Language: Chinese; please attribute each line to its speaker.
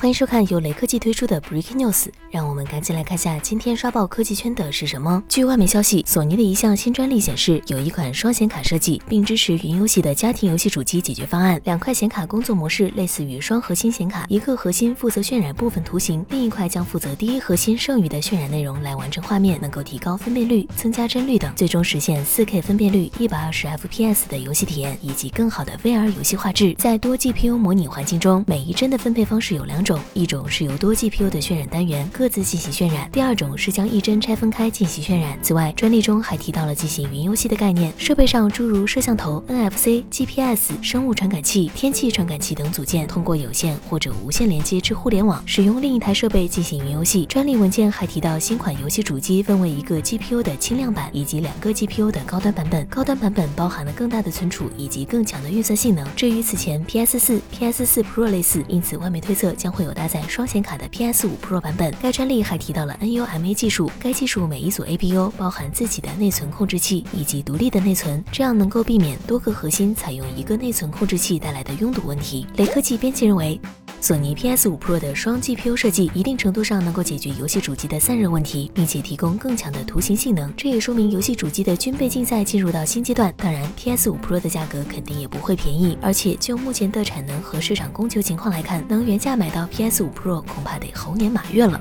Speaker 1: 欢迎收看由雷科技推出的 Break News，让我们赶紧来看下今天刷爆科技圈的是什么。据外媒消息，索尼的一项新专利显示，有一款双显卡设计，并支持云游戏的家庭游戏主机解决方案。两块显卡工作模式类似于双核心显卡，一个核心负责渲染部分图形，另一块将负责第一核心剩余的渲染内容来完成画面，能够提高分辨率、增加帧率等，最终实现 4K 分辨率、120 FPS 的游戏体验以及更好的 VR 游戏画质。在多 GPU 模拟环境中，每一帧的分配方式有两种。种一种是由多 GPU 的渲染单元各自进行渲染，第二种是将一帧拆分开进行渲染。此外，专利中还提到了进行云游戏的概念，设备上诸如摄像头、NFC、GPS、生物传感器、天气传感器等组件，通过有线或者无线连接至互联网，使用另一台设备进行云游戏。专利文件还提到，新款游戏主机分为一个 GPU 的轻量版以及两个 GPU 的高端版本，高端版本包含了更大的存储以及更强的运算性能。至于此前 PS4、PS4 Pro 类似，因此外媒推测将会。会有搭载双显卡的 PS5 Pro 版本。该专利还提到了 NUMA 技术，该技术每一组 APU 包含自己的内存控制器以及独立的内存，这样能够避免多个核心采用一个内存控制器带来的拥堵问题。雷科技编辑认为。索尼 PS5 Pro 的双 GPU 设计，一定程度上能够解决游戏主机的散热问题，并且提供更强的图形性能。这也说明游戏主机的军备竞赛进入到新阶段。当然，PS5 Pro 的价格肯定也不会便宜，而且就目前的产能和市场供求情况来看，能原价买到 PS5 Pro 恐怕得猴年马月了。